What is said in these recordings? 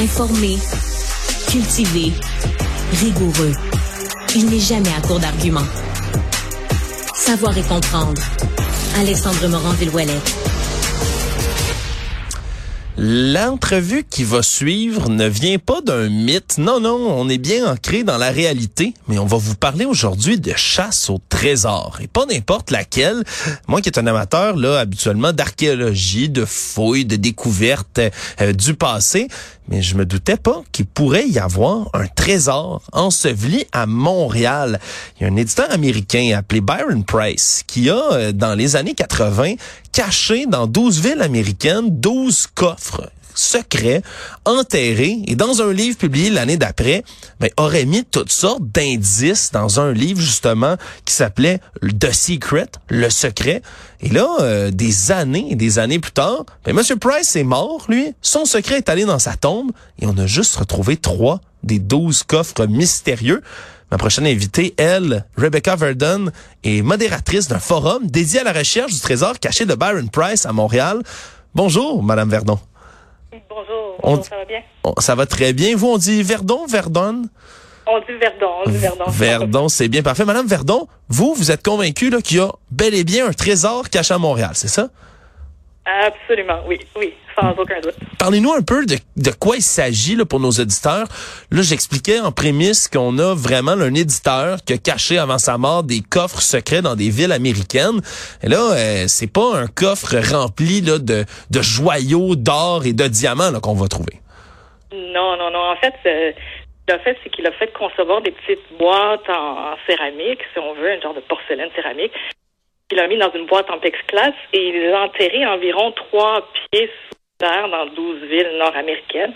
Informé, cultivé, rigoureux. Il n'est jamais à court d'arguments. Savoir et comprendre. Alexandre Morand-Villouellette. L'entrevue qui va suivre ne vient pas d'un mythe. Non, non, on est bien ancré dans la réalité. Mais on va vous parler aujourd'hui de chasse au trésor. Et pas n'importe laquelle. Moi qui est un amateur, là, habituellement, d'archéologie, de fouilles, de découvertes euh, du passé. Mais je me doutais pas qu'il pourrait y avoir un trésor enseveli à Montréal. Il y a un éditeur américain appelé Byron Price qui a, euh, dans les années 80, caché dans 12 villes américaines 12 coffres secrets, enterrés, et dans un livre publié l'année d'après, ben, aurait mis toutes sortes d'indices dans un livre justement qui s'appelait The Secret, le secret. Et là, euh, des années et des années plus tard, ben, Monsieur Price est mort, lui. Son secret est allé dans sa tombe et on a juste retrouvé trois des douze coffres mystérieux. Ma prochaine invitée, elle, Rebecca Verdon, est modératrice d'un forum dédié à la recherche du trésor caché de Byron Price à Montréal. Bonjour, Madame Verdon. Bonjour, ça va bien? Ça va très bien. Vous, on dit Verdon, Verdon? On dit Verdon, on dit Verdon. Verdon, c'est bien parfait. Madame Verdon, vous, vous êtes convaincue qu'il y a bel et bien un trésor caché à Montréal, c'est ça? Absolument, oui, oui, sans aucun doute. Parlez-nous un peu de, de quoi il s'agit là, pour nos éditeurs. Là, j'expliquais en prémisse qu'on a vraiment un éditeur qui a caché avant sa mort des coffres secrets dans des villes américaines. Et là, euh, c'est pas un coffre rempli là, de, de joyaux d'or et de diamants qu'on va trouver. Non, non, non. En fait, euh, le fait, c'est qu'il a fait concevoir des petites boîtes en, en, céramique, si on veut, un genre de porcelaine céramique, il l'a mis dans une boîte en plexiglas et il l'a enterré environ trois pieds sous terre dans douze villes nord-américaines.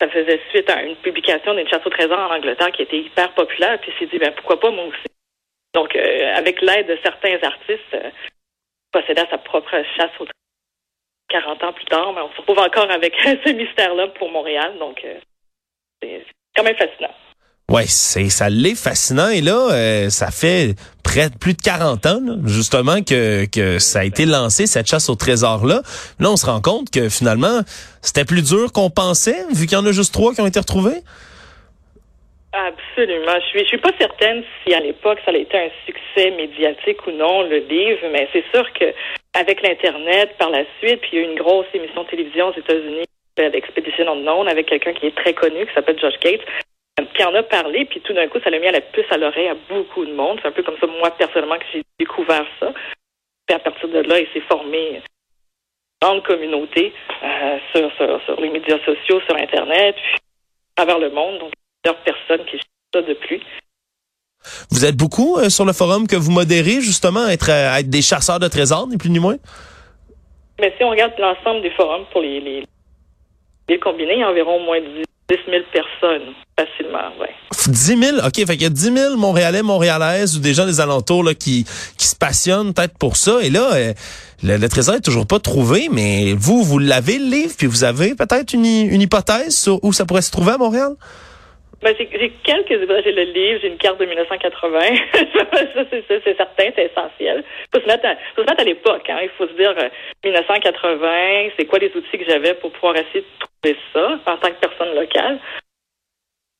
Ça faisait suite à une publication d'une chasse au trésor en Angleterre qui était hyper populaire. Puis il s'est dit, ben, pourquoi pas moi aussi? Donc, euh, avec l'aide de certains artistes, euh, possédait sa propre chasse au trésor. 40 ans plus tard, mais on se retrouve encore avec ce mystère-là pour Montréal. Donc, euh, c'est quand même fascinant. Ouais, c'est ça l'est fascinant et là euh, ça fait près de plus de 40 ans justement que que ça a été lancé cette chasse au trésor là. Là, on se rend compte que finalement, c'était plus dur qu'on pensait vu qu'il y en a juste trois qui ont été retrouvés. Absolument. Je suis, je suis pas certaine si à l'époque ça a été un succès médiatique ou non, le livre, mais c'est sûr que avec l'Internet par la suite, puis il y a eu une grosse émission de télévision aux États-Unis, l'Expédition Unknown, avec quelqu'un qui est très connu, qui s'appelle Josh Gates, qui en a parlé, puis tout d'un coup, ça l'a mis à la puce à l'oreille à beaucoup de monde. C'est un peu comme ça, moi, personnellement, que j'ai découvert ça. Puis à partir de là, il s'est formé grande communauté euh, sur, sur, sur, les médias sociaux, sur Internet, puis à travers le monde. Donc, plusieurs personnes qui suivent ça depuis. Vous êtes beaucoup euh, sur le forum que vous modérez, justement, à être, à être des chasseurs de trésors, ni plus ni moins? Mais si on regarde l'ensemble des forums pour les, les, les combinés, il y a environ moins de 10 000 personnes, facilement, oui. 10 000? OK, fait qu'il y a 10 000 Montréalais, Montréalaises ou des gens des alentours là, qui, qui se passionnent peut-être pour ça. Et là, euh, le, le, trésor est toujours pas trouvé, mais vous, vous l'avez, le livre, puis vous avez peut-être une, une hypothèse sur où ça pourrait se trouver à Montréal? Ben, j'ai quelques hypothèses. J'ai le livre, j'ai une carte de 1980. ça, c'est certain, c'est essentiel. Faut se mettre à, faut se mettre à l'époque. Hein. Il faut se dire euh, 1980, c'est quoi les outils que j'avais pour pouvoir essayer de trouver ça en tant que personne locale?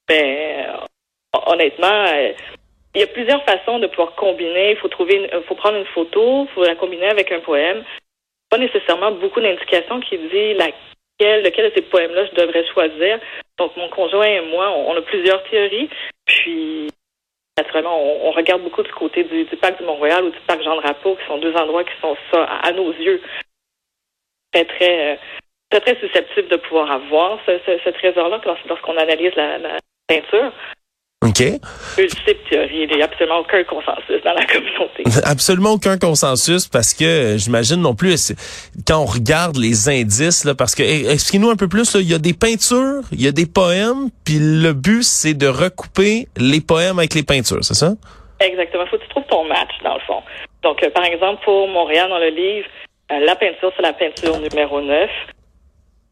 Ben, euh, honnêtement, euh, il y a plusieurs façons de pouvoir combiner. Il faut trouver, une, faut prendre une photo, il faut la combiner avec un poème. Pas nécessairement beaucoup d'indications qui dit laquelle, lequel de ces poèmes-là je devrais choisir. Donc, mon conjoint et moi, on, a plusieurs théories. Puis, naturellement, on, regarde beaucoup du côté du, parc du Mont-Royal ou du parc Jean-Drapeau, qui sont deux endroits qui sont ça, à, nos yeux, très, très, très, très susceptibles de pouvoir avoir ce trésor-là lorsqu'on analyse la, la peinture. OK. Il n'y a absolument aucun consensus dans la communauté. Absolument aucun consensus parce que j'imagine non plus quand on regarde les indices là parce que expliquez-nous un peu plus il y a des peintures, il y a des poèmes puis le but c'est de recouper les poèmes avec les peintures, c'est ça? Exactement, faut que tu trouves ton match dans le fond. Donc euh, par exemple pour Montréal dans le livre, euh, la peinture c'est la peinture numéro 9.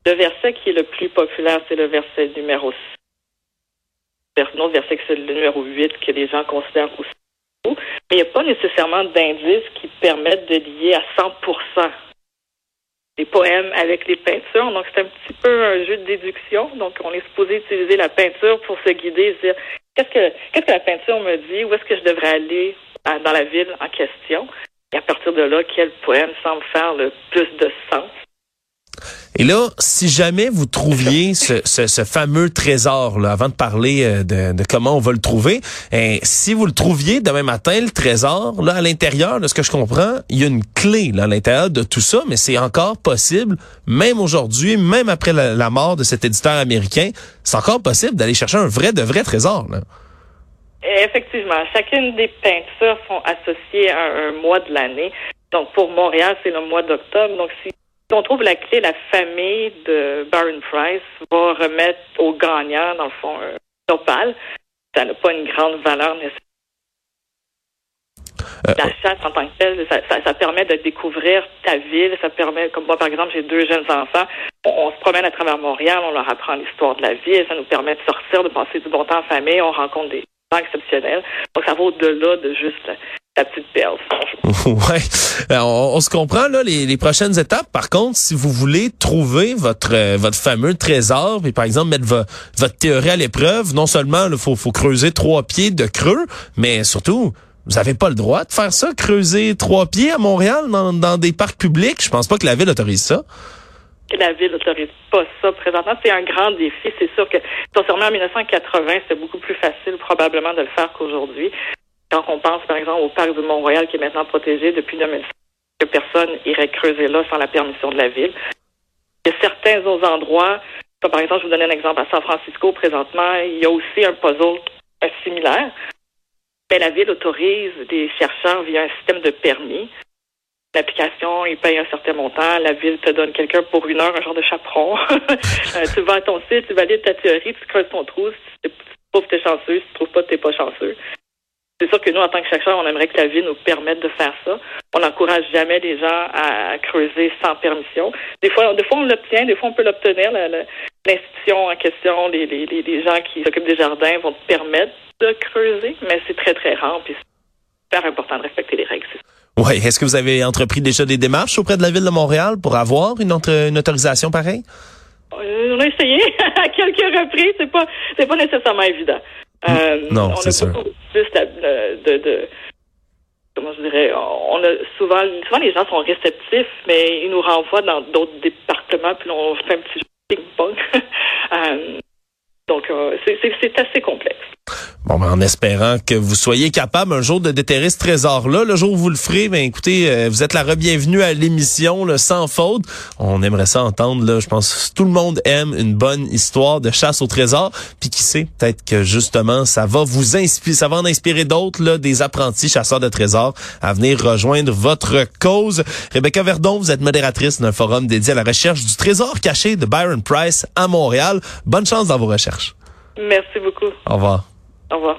Le verset qui est le plus populaire c'est le verset numéro 6 un autre verset que le numéro 8 que les gens considèrent aussi. Mais il n'y a pas nécessairement d'indices qui permettent de lier à 100% des poèmes avec les peintures. Donc, c'est un petit peu un jeu de déduction. Donc, on est supposé utiliser la peinture pour se guider et dire qu'est-ce que, qu'est-ce que la peinture me dit? Où est-ce que je devrais aller dans la ville en question? Et à partir de là, quel poème semble faire le plus de sens? Et là, si jamais vous trouviez ce, ce, ce fameux trésor, là, avant de parler euh, de, de, comment on va le trouver, hein, si vous le trouviez demain matin, le trésor, là, à l'intérieur, de ce que je comprends, il y a une clé là, à l'intérieur de tout ça, mais c'est encore possible, même aujourd'hui, même après la, mort de cet éditeur américain, c'est encore possible d'aller chercher un vrai de vrai trésor. Là. Effectivement, chacune des peintures sont associées à un mois de l'année. Donc pour Montréal, c'est le mois d'octobre. Donc si on trouve la clé, la famille de Baron Price va remettre au gagnant, dans le fond, un opale. Ça n'a pas une grande valeur nécessaire. Euh, la chasse en tant que telle, ça, permet de découvrir ta ville. Ça permet, comme moi par exemple, j'ai deux jeunes enfants. On, se promène à travers Montréal, on leur apprend l'histoire de la ville. Ça nous permet de sortir, de passer du bon temps en famille. On rencontre des gens exceptionnels. Donc ça va au-delà de juste la petite perle. ouais, on, se comprend là les, prochaines étapes. Par contre, si vous voulez trouver votre euh, votre fameux trésor, et par exemple mettre votre théorie à l'épreuve, non seulement il faut, faut creuser trois pieds de creux, mais surtout vous avez pas le droit de faire ça, creuser trois pieds à Montréal dans, dans des parcs publics. Je pense pas que la ville autorise ça la ville n'autorise pas ça présentement. C'est un grand défi. C'est sûr que, concernant en 1980, c'était beaucoup plus facile probablement de le faire qu'aujourd'hui. Quand on pense, par exemple, au parc de Mont-Royal qui est maintenant protégé depuis 2005, que personne irait creuser là sans la permission de la ville. Il y a certains autres endroits, comme par exemple, je vous donne un exemple, à San Francisco, présentement, il y a aussi un puzzle similaire. Mais la ville autorise des chercheurs via un système de permis. L'application, ils payent un certain montant. La ville te donne quelqu'un pour une heure, un genre de chaperon. Euh, tu vas à ton site, tu valides ta théorie, tu creuses ton trou. Si tu trouves que tu es chanceux, si tu trouves pas, tu n'es pas chanceux. C'est sûr que nous, en tant que chercheurs, on aimerait que la ville nous permette de faire ça. On n'encourage jamais les gens à creuser sans permission. Des fois, des fois on l'obtient, des fois on peut l'obtenir. L'institution en question, les, les, les, gens qui s'occupent des jardins vont te permettre de creuser, mais c'est très, très rare. Puis c'est super important de respecter les règles. Oui. Est-ce que vous avez entrepris déjà des démarches auprès de la ville de Montréal pour avoir une, une autorisation pareille? Euh, on a essayé à quelques reprises. C'est pas, c'est pas nécessairement évident. Euh, non, c'est sûr. De, comment je dirais, on a souvent, souvent les gens sont réceptifs, mais ils nous renvoient dans d'autres départements, puis on fait un petit ping-pong. euh, donc, euh, c'est assez complexe. Bon, ben, en espérant que vous soyez capable un jour de déterrer ce trésor-là. Le jour où vous le ferez, ben écoutez, euh, vous êtes la re-bienvenue à l'émission, sans faute. On aimerait ça entendre. Là, je pense que tout le monde aime une bonne histoire de chasse au trésor. Puis qui sait, peut-être que justement, ça va vous inspirer, ça va en inspirer d'autres, là, des apprentis chasseurs de trésors à venir rejoindre votre cause. Rebecca Verdon, vous êtes modératrice d'un forum dédié à la recherche du trésor caché de Byron Price à Montréal. Bonne chance dans vos recherches. Merci beaucoup. Au revoir. Au revoir.